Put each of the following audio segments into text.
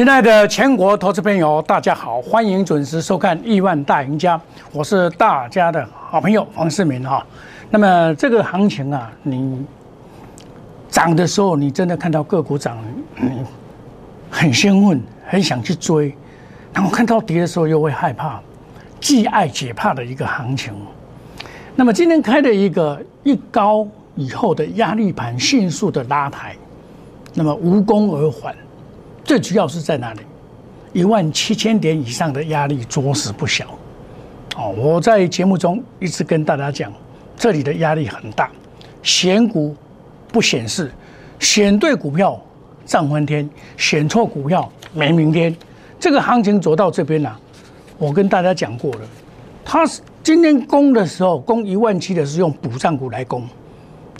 亲爱的全国投资朋友，大家好，欢迎准时收看《亿万大赢家》，我是大家的好朋友黄世明哈。那么这个行情啊，你涨的时候，你真的看到个股涨，你很兴奋，很想去追；然后看到跌的时候，又会害怕，既爱且怕的一个行情。那么今天开的一个一高以后的压力盘，迅速的拉抬，那么无功而返。最主要是在哪里？一万七千点以上的压力着实不小。哦，我在节目中一直跟大家讲，这里的压力很大，选股不显示，选对股票涨翻天，选错股票没明天。这个行情走到这边了，我跟大家讲过了，它是今天攻的时候，攻一万七的是用补涨股来攻，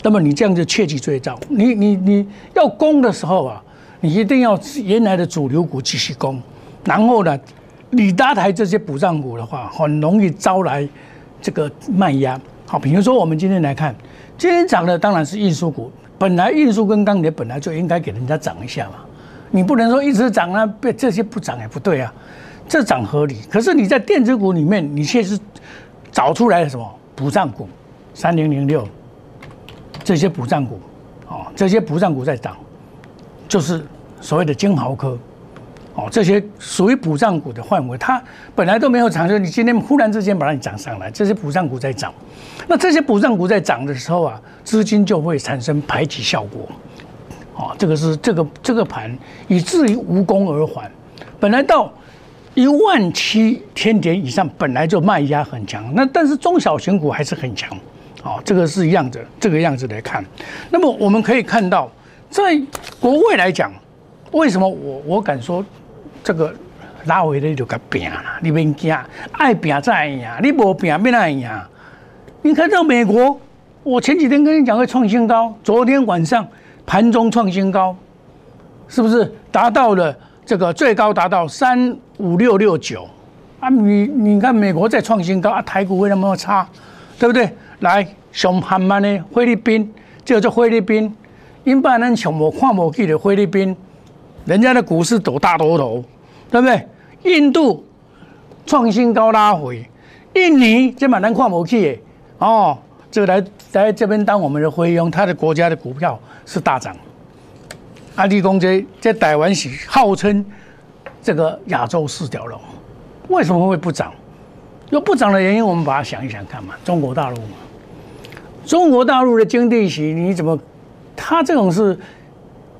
那么你这样就切记追涨。你你你要攻的时候啊。你一定要原来的主流股继续攻，然后呢，你搭台这些补涨股的话，很容易招来这个卖压。好，比如说我们今天来看，今天涨的当然是运输股，本来运输跟钢铁本来就应该给人家涨一下嘛，你不能说一直涨啊，被这些不涨也不对啊，这涨合理。可是你在电子股里面，你却是找出来了什么补涨股，三零零六这些补涨股，哦，这些补涨股在涨。就是所谓的金豪科，哦，这些属于补涨股的范围，它本来都没有涨，就你今天忽然之间把它涨上来，这些补涨股在涨，那这些补涨股在涨的时候啊，资金就会产生排挤效果，哦，这个是这个这个盘以至于无功而返，本来到一万七千点以上，本来就卖压很强，那但是中小型股还是很强，哦，这个是一样的，这个样子来看，那么我们可以看到。在国外来讲，为什么我我敢说这个拉回来就该拼了？你别惊，爱拼再赢，你不拼没那赢。你看到美国，我前几天跟你讲会创新高，昨天晚上盘中创新高，是不是达到了这个最高达到三五六六九？啊，你你看美国在创新高啊，台股为什么差？对不对？来，熊韩曼的菲律宾，这个叫菲律宾。因把人抢我看不起的菲律宾，人家的股市都大多头，对不对？印度创新高拉回，印尼这把人看不起的哦，这个来来这边当我们的菲佣，他的国家的股票是大涨。阿里公这在台湾是号称这个亚洲四条龙，为什么会不涨？有不涨的原因，我们把它想一想看嘛。中国大陆嘛，中国大陆的经济体你怎么？它这种是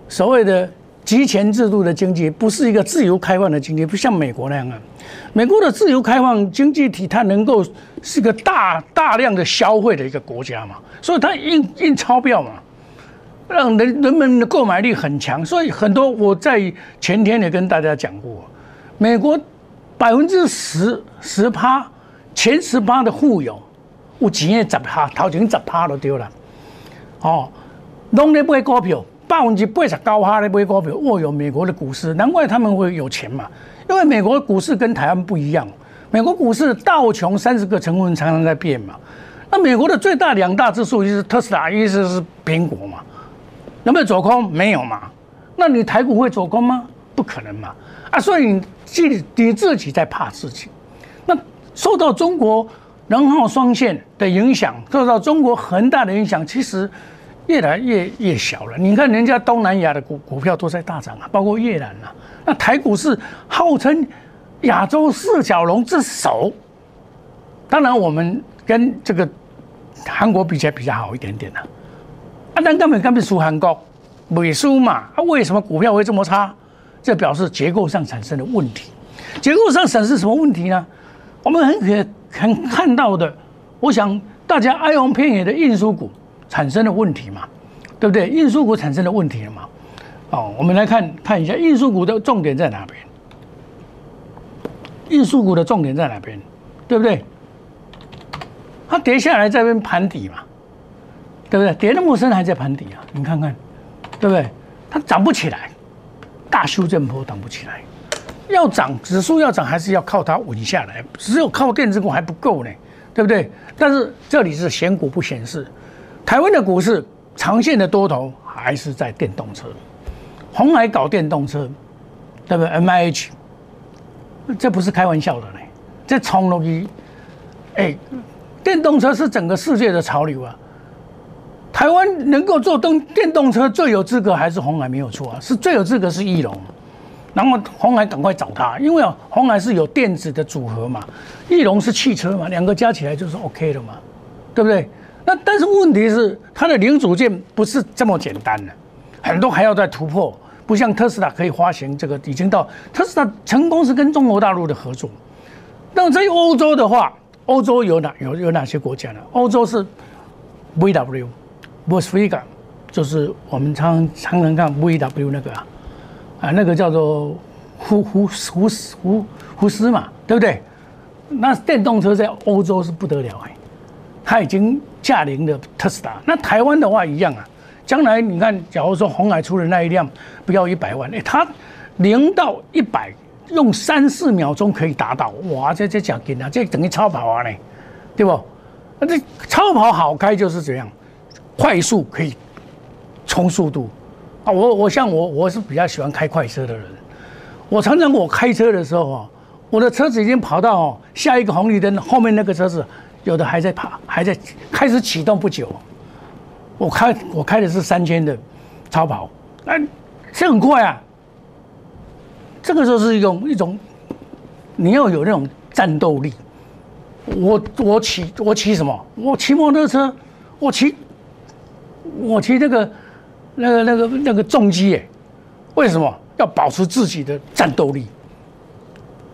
所谓的集权制度的经济，不是一个自由开放的经济，不像美国那样啊。美国的自由开放经济体，它能够是个大大量的消费的一个国家嘛，所以它印印钞票嘛，让人人们的购买力很强。所以很多我在前天也跟大家讲过，美国百分之十十趴前十趴的富有，有钱的十趴，头前十趴都丢了，哦。拢咧买股票，百分之八十高哈咧买股票。哦哟，美国的股市，难怪他们会有钱嘛。因为美国股市跟台湾不一样，美国股市道琼三十个成分常常在变嘛。那美国的最大两大指数就是特斯拉，意思是苹果嘛。有没有走空？没有嘛。那你台股会走空吗？不可能嘛。啊，所以你自你自己在怕自己。那受到中国能耗双线的影响，受到中国恒大的影响，其实。越来越越小了，你看人家东南亚的股股票都在大涨啊，包括越南啊。那台股是号称亚洲四小龙之首，当然我们跟这个韩国比起来比较好一点点的。啊，但根本根本输韩国，没输嘛。啊，为什么股票会这么差？这表示结构上产生的问题。结构上产生什么问题呢？我们很可很看到的，我想大家哀鸿遍野的运输股。产生的问题嘛，对不对？运输股产生的问题了嘛？哦，我们来看看一下运输股的重点在哪边？运输股的重点在哪边？对不对？它跌下来这边盘底嘛，对不对？跌那么深还在盘底啊？你看看，对不对？它涨不起来，大修正波涨不起来，要涨指数要涨还是要靠它稳下来？只有靠电子股还不够呢，对不对？但是这里是选股不显示。台湾的股市长线的多头还是在电动车，红海搞电动车，对不对？M I H，这不是开玩笑的嘞，这冲落去，哎，电动车是整个世界的潮流啊。台湾能够做动电动车最有资格还是红海没有错啊，是最有资格是翼龙，然后红海赶快找他，因为啊红海是有电子的组合嘛，翼龙是汽车嘛，两个加起来就是 OK 的嘛，对不对？那但是问题是它的零组件不是这么简单的，很多还要再突破，不像特斯拉可以发行这个已经到特斯拉成功是跟中国大陆的合作，那么在欧洲的话，欧洲有哪有有哪些国家呢？欧洲是 VW。b o s f i g a 就是我们常常常看 VW 那个啊，啊，那个叫做胡胡胡胡胡斯嘛，对不对？那电动车在欧洲是不得了哎，它已经驾临了特斯拉。那台湾的话一样啊，将来你看，假如说红海出的那一辆不要一百万，哎，它零到一百用三四秒钟可以达到，哇，这这奖金啊，这等于超跑啊嘞，对不？那这超跑好开就是这样。快速可以冲速度啊！我我像我我是比较喜欢开快车的人。我常常我开车的时候啊，我的车子已经跑到下一个红绿灯，后面那个车子有的还在跑，还在开始启动不久。我开我开的是三千的超跑，哎，这很快啊！这个时候是一种一种，你要有那种战斗力。我我骑我骑什么？我骑摩托车，我骑。我骑那个、那个、那个、那个重机，哎，为什么要保持自己的战斗力？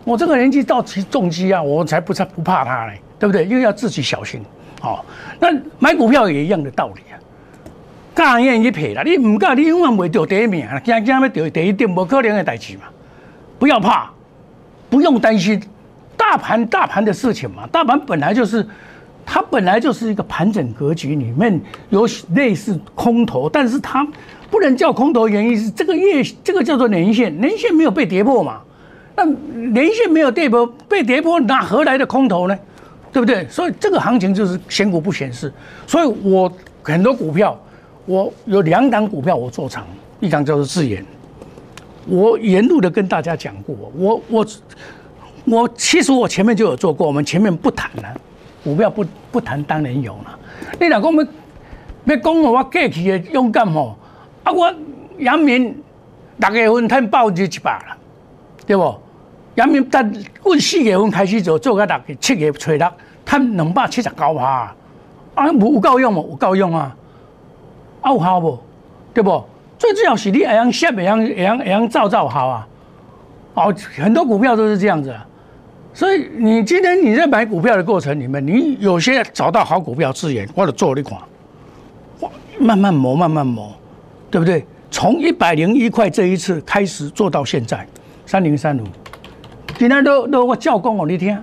我这个年纪到骑重机啊，我才不才不怕它嘞，对不对？因为要自己小心。哦，那买股票也一样的道理啊。敢愿意赔啦，你唔敢，你永远袂掉第一名啊，惊惊要掉第一点，无可能的代志嘛。不要怕，不用担心大盘大盘的事情嘛。大盘本来就是。它本来就是一个盘整格局，里面有类似空头，但是它不能叫空头，原因是这个月这个叫做年线，年线没有被跌破嘛？那年线没有跌破，被跌破哪何来的空头呢？对不对？所以这个行情就是选股不显示。所以我很多股票，我有两档股票我做长，一档叫做智研，我沿路的跟大家讲过，我我我其实我前面就有做过，我们前面不谈了。股票不不谈，当然有了。你若讲要要讲我过去的勇敢吼，啊，我杨明六月份赚百分之一百了，对不？阳明但阮四月份开始做，做到六月七月初六，赚两百七十九趴，啊，有有够用无？有够用啊！啊，有效无？对不？最重要是你会样写，会样会样会样造造好啊！哦，很多股票都是这样子。啊所以你今天你在买股票的过程里面，你有些找到好股票资源，或者做一款，慢慢磨，慢慢磨，对不对？从一百零一块这一次开始做到现在，三零三五，今天都都我照讲哦，你听，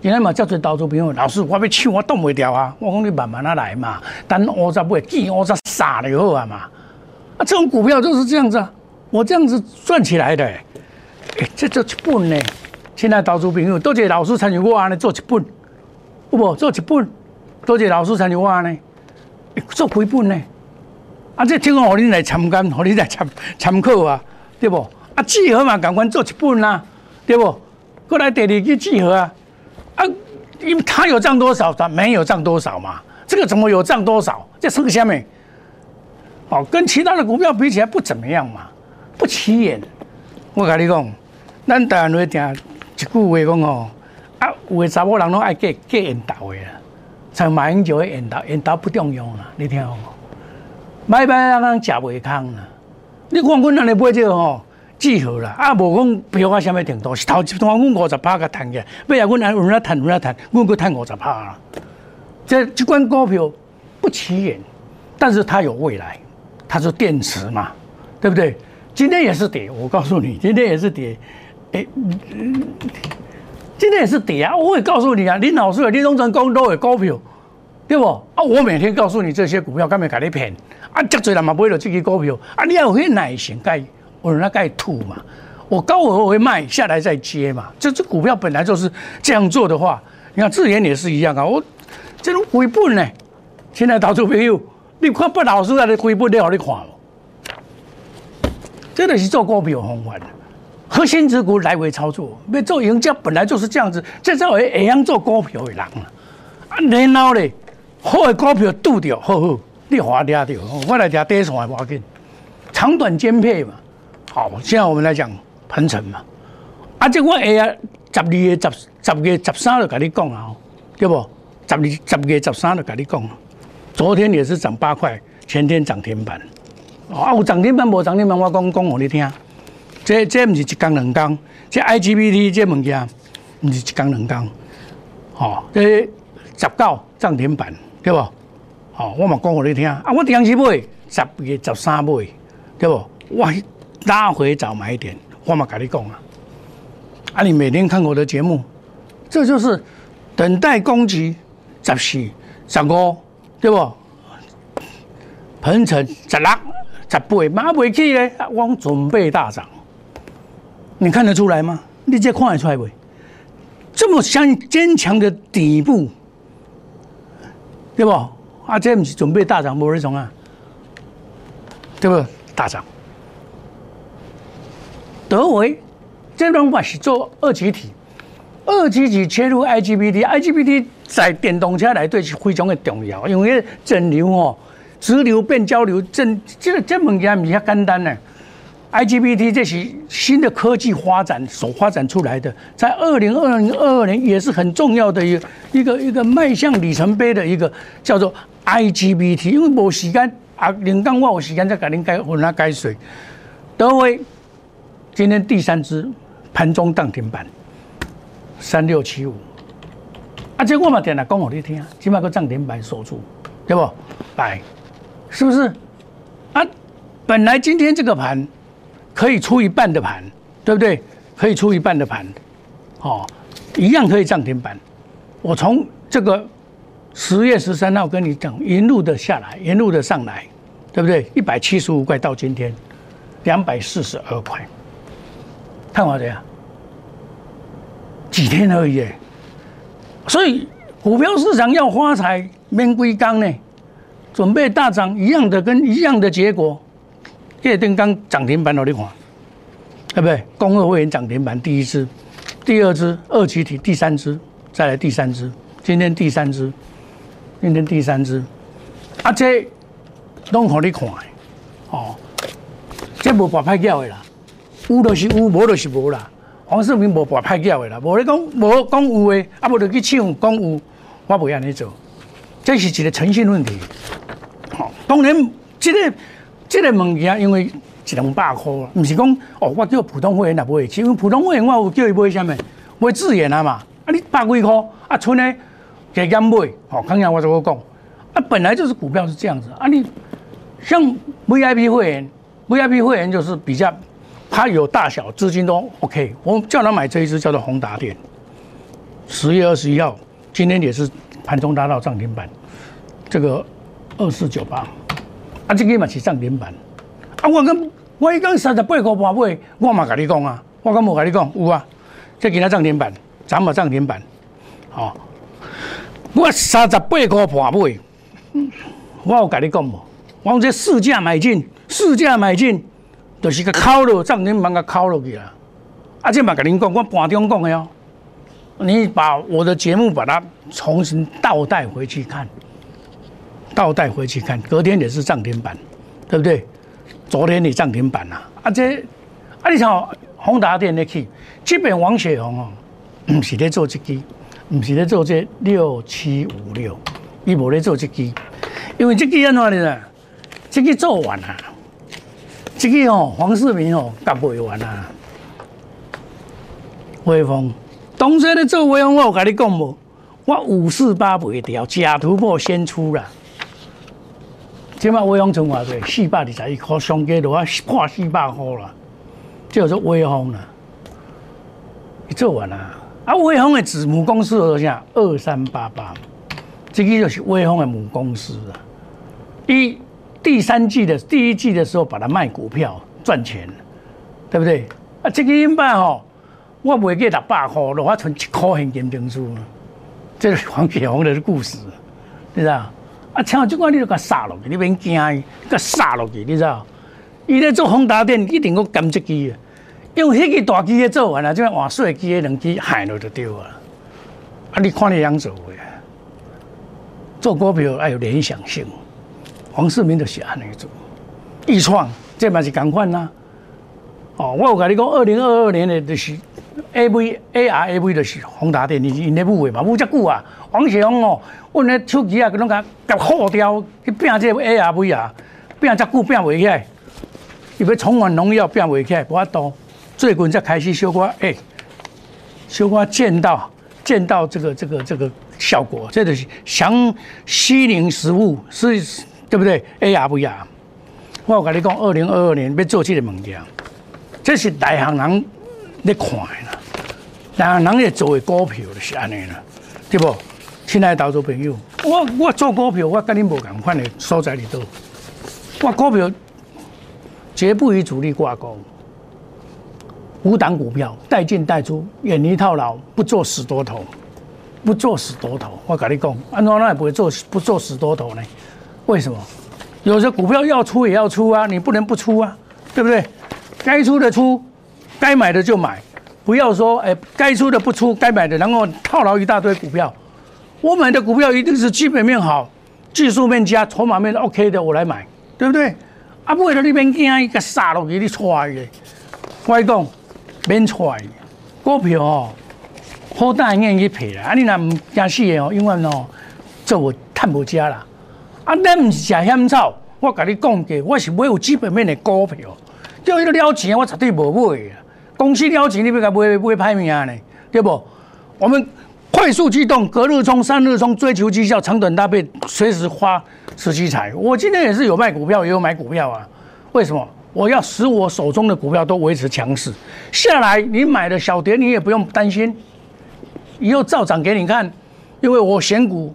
今天嘛叫做投资朋友，老师我要抢我动不掉啊，我讲你慢慢啊来嘛，等我再不会见我再傻了以后啊嘛，啊这种股票就是这样子啊，我这样子赚起来的，哎，这就一本呢。现在投资朋友多谢老师参与我安尼做一本，有无做一本？多谢老师参与我安尼做几本呢？啊，这听讲互你来参观，互你来参参考啊，对不？啊，集合嘛，赶快做一本啦，对不？过来第二个集合啊，啊，因为他有涨多少，他没有涨多少嘛，这个怎么有涨多少？这是个下面，哦，跟其他的股票比起来不怎么样嘛，不起眼。我跟你讲，咱台湾会听。一句话讲哦，啊，有的查某人拢爱嫁嫁缘投的啦，像马英九的缘投，缘投不重要啦，你听好无？买买啊，人食袂空啦。你看阮安尼买这个吼，记好啦，啊，无讲票啊，什么程度？是头一段阮五十趴个赚嘅，尾啊，阮安有哪赚有哪赚，阮阁赚五十趴啦。这这款股票不起眼，但是它有未来，它是电池嘛，对不对？今天也是跌，我告诉你，今天也是跌。诶，今天也是跌啊！我也告诉你啊，林老师有林东成讲都有股票，对不？啊，我每天告诉你这些股票，干嘛给你骗？啊，这多人嘛不会有这支股票，啊，你要有些耐心，该我那该吐嘛。我高我会卖下来再接嘛。这这股票本来就是这样做的话，你看智研也是一样啊。我这种回本呢，现在投资朋友，你看不老师在的回本，你好你看这个是做股票方法。核心持股来回操作，要做赢家本来就是这样子，这才会会样做股票的人啊。啊，然后咧，好的股票拄着，好好，你划抓着，我来抓第线无要紧，长短兼配嘛。好，现在我们来讲盘程嘛。啊，这我下啊，十二月十十月十三就跟你讲啊，对不？十二十月十三就跟你讲，昨天也是涨八块，前天涨停板。啊，有涨停板无涨停板，我讲讲互你听。这这不是一工两工，这 IGBT 这物件，不是一工两工。哦，这十九涨停板，对不？哦，我嘛讲互你听。啊，我当时买十月十三买，对不？哇拉回早买点，我嘛跟你讲啊。啊，你每天看我的节目，这就是等待攻击，十四、十五，对不？鹏程十六、十八，马未起咧，我准备大涨。你看得出来吗？你这看得出来不？这么相坚强的底部，对不？啊，这不是准备大涨无那种啊，对不？大涨。德维这种法是做二极体，二极体切入 IGBT，IGBT 在电动车来对是非常的重要，因为整流哦，直流变交流，整这个这物件唔是简单呢。IGBT 这是新的科技发展所发展出来的，在二零二零二二年也是很重要的一个一个一个迈向里程碑的一个叫做 IGBT。因为无时间啊，领刚我有时间再给您改混下改水。德威今天第三支盘中涨停板三六七五，啊，这我嘛点来讲给你听，起码个涨停板守住，对不？来，是不是？啊，本来今天这个盘。可以出一半的盘，对不对？可以出一半的盘，哦，一样可以涨停板。我从这个十月十三号跟你讲，沿路的下来，沿路的上来，对不对？一百七十五块到今天两百四十二块，看我的呀，几天而已。所以股票市场要发财，免归刚呢，准备大涨一样的，跟一样的结果。叶登刚涨停板，我你看，对不对？工二会员涨停板第一支，第二支二集体第三支，再来第三支，今天第三支，今天第三支，啊这拢互你看，哦，这无白拍叫的啦，有就是有，无就是无啦。黄世明无白拍叫的啦，无你讲无讲有的，啊无就去抢讲有，我袂安尼做，这是一个诚信问题。好，当然这个。这个物件因为一两百块，唔是讲哦，我叫普通会员也买，因为普通会员我有叫伊买什么，买自研啊嘛，啊你百几块，啊剩呢加减买，好，刚才我怎么讲？啊本来就是股票是这样子，啊你像 VIP 会员，VIP 会员就是比较，它有大小资金都 OK，我叫他买这一支叫做宏达电，十月二十一号，今天也是盘中达到涨停板，这个二四九八。啊，这个嘛是涨停板。啊，我讲我伊讲三十八块半买，我嘛跟你讲啊，我敢无跟你讲有啊？这今仔涨停板，咱嘛涨停板。哦，我三十八块半买，我有跟你讲无？我讲这市价买进，市价买进，就是个敲落涨停板个敲落去啊。啊，这嘛甲您讲，我盘中讲的哦。你把我的节目把它重新倒带回去看。倒带回去看，隔天也是涨停板，对不对？昨天你涨停板呐，啊这，啊你像宏达电的去，这边王雪红哦，唔是在做这支，唔是在做这六七五六，伊无在做这支，因为这支安怎呢？这支做完啊，这个哦黄世明哦干不完啊，威风，当初咧做威风，我有跟你讲无？我五四八不会掉，假突破先出了。即马威风存偌济，四百二十一块，上价都啊破四百块啦，叫做威风啦。做完啦，啊威风的子母公司多少？二三八八，这个就是威风的母公司啊。一第三季的第一季的时候，把它卖股票赚钱，对不对？啊，这个银板吼，我卖给六百块，我存一块现金证书，这是黄铁红的故事，知道？啊，像这款你就给杀落去，你免惊，给杀落去，你知道？伊咧做宏达电一定要减一支啊，因为迄个大机咧做完了，即换小机咧两支害了就对啊。啊，你看你样做诶，做股票要有联想性。黄世明就是安尼做，易创这嘛是共款啦。哦，我有甲你讲，二零二二年的就是 A V A R A V 就是宏达电，因因咧母诶嘛，母遮久啊。黄世峰哦，阮咧手机啊，佮拢甲甲耗掉去拼这 A R V 啊，拼遮久拼袂起来。伊要重返农药拼袂起来，无法度。最近才开始小可诶，小可见到见到这个这个这个效果，这就是强西宁食物是。对不对？A R V R，我有跟你讲，二零二二年要做这个物件，这是大行人在看的啦。大行人也做的股票就是安尼啦，对不？亲爱的投资朋友，我我做股票，我跟你无共款的所在里头。我股票绝不与主力挂钩，五档股票带进带出，远离套牢，不做死多头，不做死多头。我跟你讲，安怎那也不会做不做死多头呢？为什么？有些股票要出也要出啊，你不能不出啊，对不对？该出的出，该买的就买，不要说哎，该出的不出，该买的然后套牢一大堆股票。我买的股票一定是基本面好，技术面加筹码面 OK 的，我来买，对不对？啊，不会的，你免惊一个杀落去你踹的，我讲免踹，股票哦，好大眼去赔啦，啊，你若唔惊死的哦，因为哦，做我探无家啦。啊，咱唔是食险草，我甲你讲过，我是买有基本面的股票。叫伊个了钱，我绝对无买啊。公司了钱，你要甲买买歹命呢？对不？我们快速机动，隔日冲、三日冲，追求绩效，长短搭配，随时花持期财。我今天也是有卖股票，也有买股票啊。为什么？我要使我手中的股票都维持强势。下来你买的小跌，你也不用担心，以后照涨给你看。因为我选股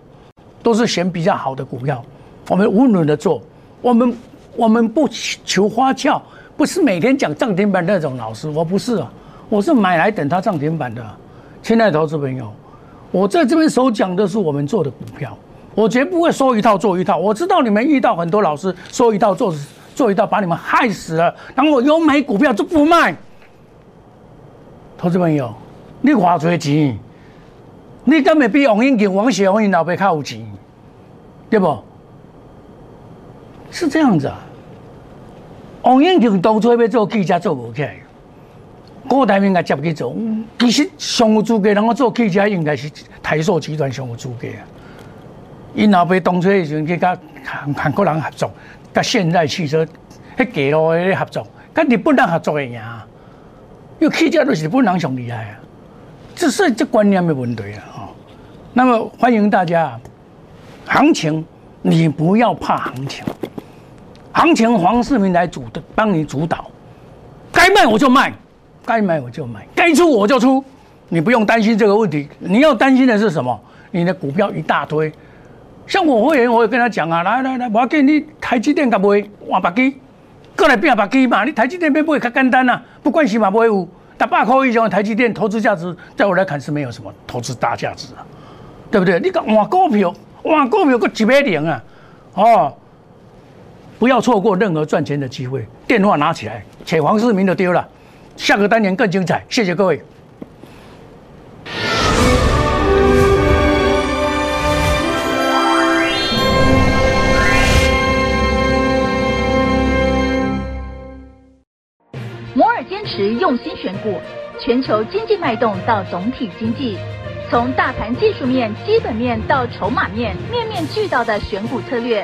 都是选比较好的股票。我们无论的做，我们我们不求花俏，不是每天讲涨停板那种老师，我不是啊，我是买来等它涨停板的。亲爱的投资朋友，我在这边所讲的是我们做的股票，我绝不会说一套做一套。我知道你们遇到很多老师说一套做做一套，把你们害死了。然后有买股票就不卖。投资朋友，你花多钱？你根本比王英杰、王雪红老爸较有钱，对不？是这样子啊，王英雄当初要做记者做不起来，郭台铭甲接去做。其实上有资格，人我做记者应该是台塑集团上有资格啊。因老爸当初的时阵去甲韩韩国人合作，甲现代汽车迄几路的合作，甲日本人合作的赢。因为汽车都是日本人上厉害啊，这是这观念的问题啊。哦，那么欢迎大家，行情你不要怕行情。行情黄世明来主的帮你主导，该卖我就卖，该买我就买，该出我就出，你不用担心这个问题。你要担心的是什么？你的股票一大堆，像我会员，我也跟他讲啊，来来来，我给你台积电甲买，换白机，过来变白机嘛。你台积电变买较简单啊，不关系嘛，不会有，但百块以上台积电投资价值，在我来看是没有什么投资大价值啊，对不对？你讲换股票，换股票个几百点啊，哦。不要错过任何赚钱的机会，电话拿起来，且黄世明的丢了。下个单元更精彩，谢谢各位。摩尔坚持用心选股，全球经济脉动到总体经济，从大盘技术面、基本面到筹码面，面面俱到的选股策略。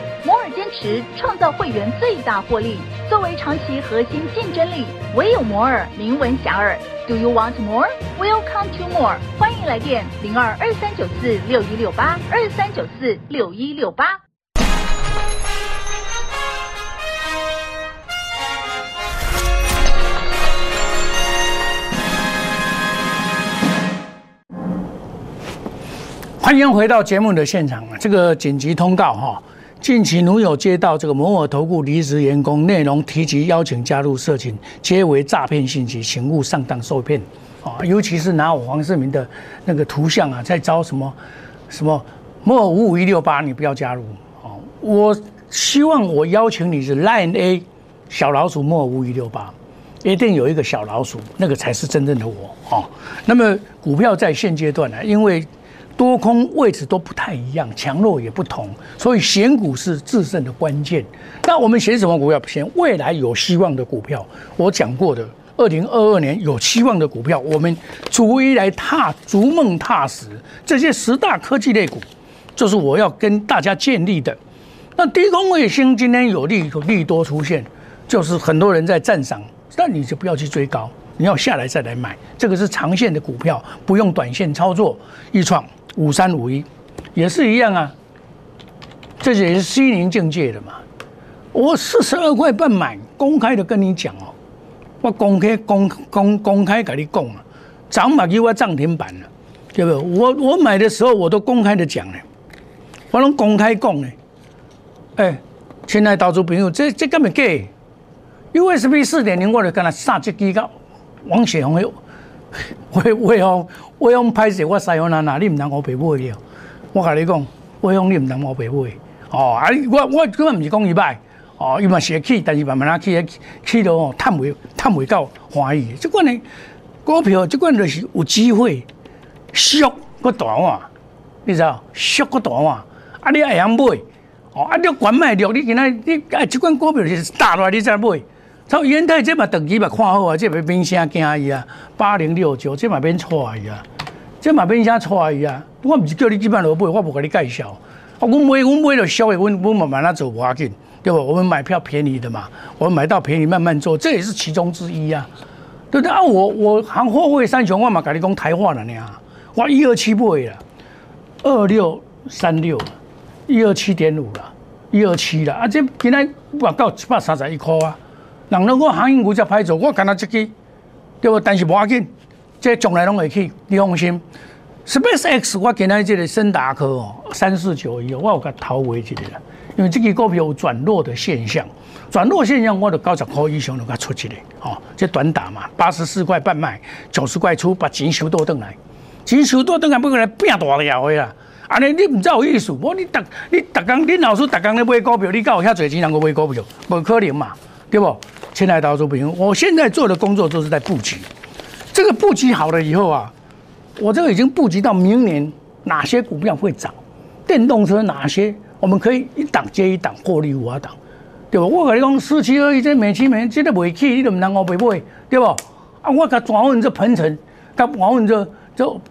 摩尔坚持创造会员最大获利，作为长期核心竞争力，唯有摩尔名闻遐迩。Do you want more? Welcome to more。欢迎来电零二二三九四六一六八二三九四六一六八。欢迎回到节目的现场啊，这个紧急通告哈。近期如有接到这个摩尔投顾离职员工，内容提及邀请加入社群，皆为诈骗信息，请勿上当受骗啊！尤其是拿我黄世明的那个图像啊，在招什么什么摩尔五五一六八，你不要加入哦！我希望我邀请你是 Line A 小老鼠摩尔五一六八，一定有一个小老鼠，那个才是真正的我哦。那么股票在现阶段呢，因为多空位置都不太一样，强弱也不同，所以选股是制胜的关键。那我们选什么股票？选未来有希望的股票。我讲过的，二零二二年有希望的股票，我们逐一来踏逐梦踏实。这些十大科技类股，就是我要跟大家建立的。那低空卫星今天有利有利多出现，就是很多人在赞赏，那你就不要去追高，你要下来再来买。这个是长线的股票，不用短线操作。易创。五三五一，也是一样啊，这也是心灵境界的嘛。我四十二块半买，公开的跟你讲哦，我公开公公公开跟你讲啊，涨嘛给我涨停板了，对不？我我买的时候我都公开的讲呢，我拢公开讲呢。哎，亲爱投资朋友，这这根本假，USB 四点零我就跟他杀只机构，王雪红的。为为用为用拍摄我使用哪哪，你唔能我白买了。我甲你讲，为用你唔能我白买。哦，啊，我我根本唔是讲伊歹，哦，伊嘛是会起，但是慢慢啊起，起到哦，探未探未到欢喜。即款呢股票，即款就是有机会，缩个大碗，你知道？缩个大碗，啊，你会晓买，哦，啊，你管买了，你今仔你啊，即款股票是大落来，你再买。超元泰这嘛等级嘛看好啊，这嘛变啥惊伊啊？八零六九这嘛变错伊啊？这嘛变啥错伊啊？我唔是叫你基本落买，我无甲你介绍。我买我买了小的，我我慢慢那走无要紧，对不？我们买票便宜的嘛，我们买到便宜慢慢做，这也是其中之一啊，对不对啊？我我行货柜三雄，我嘛甲你讲台话了呢，我一二七不会了，二六三六，一二七点五了，一二七了啊！这今天我到七百三十一块啊。人拢我航运股才歹做，我干那一支，对不？但是无要紧，这将来拢会去，你放心。Space X 我今仔这个深达科哦，三四九一，我有甲投回去的啦。因为这个股票有转弱的现象，转弱现象我就九十块以上就甲出去的，哦，这短打嘛，八十四块半卖，九十块出把钱收多回来，钱收多回来不过来变大了的啦。安尼你唔知有意思，我你逐你逐工恁老师逐工咧买股票，你敢有遐侪钱能够买股票？无可能嘛，对不？亲爱的投资朋友，我现在做的工作都是在布局。这个布局好了以后啊，我这个已经布局到明年哪些股票会涨，电动车哪些我们可以一档接一档获利五啊档，对吧？我跟你讲，四七二一这美期美这个未起，你都唔能我买买，对不？啊，我甲转问这鹏程，甲转问这这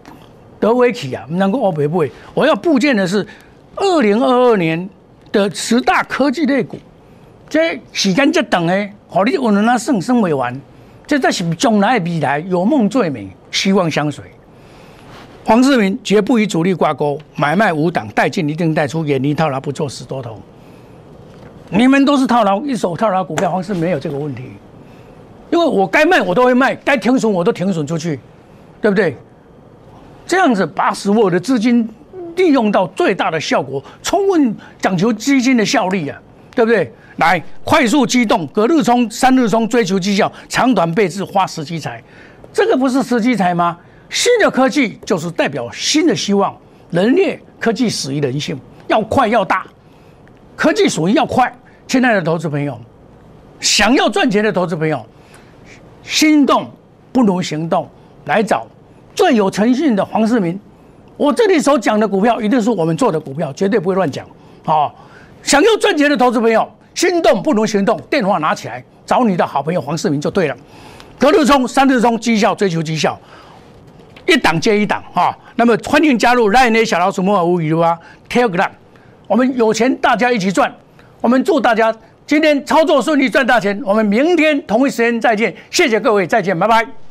德威起啊，唔能够我买买。我要布建的是二零二二年的十大科技类股，这时间这等诶。好，你我能那生生未完，这在是将来的未来，有梦最美，希望相随。黄世明绝不与主力挂钩，买卖无党，带进一定带出，远离套牢，不做死多头。你们都是套牢，一手套牢股票，黄世明没有这个问题，因为我该卖我都会卖，该停损我都停损出去，对不对？这样子把使我的资金利用到最大的效果，充分讲求基金的效率啊，对不对？来快速机动，隔日冲、三日冲，追求绩效，长短倍置，花时机财，这个不是时机财吗？新的科技就是代表新的希望。人类科技始于人性，要快要大，科技属于要快。亲爱的投资朋友，想要赚钱的投资朋友，心动不如行动，来找最有诚信的黄世明。我这里所讲的股票，一定是我们做的股票，绝对不会乱讲。好，想要赚钱的投资朋友。心动不如行动，电话拿起来找你的好朋友黄世明就对了。隔日冲、三日冲，绩效追求绩效，一档接一档哈。那么欢迎加入 Line 小老鼠摩尔无语吧，Telegram，我们有钱大家一起赚。我们祝大家今天操作顺利，赚大钱。我们明天同一时间再见，谢谢各位，再见，拜拜。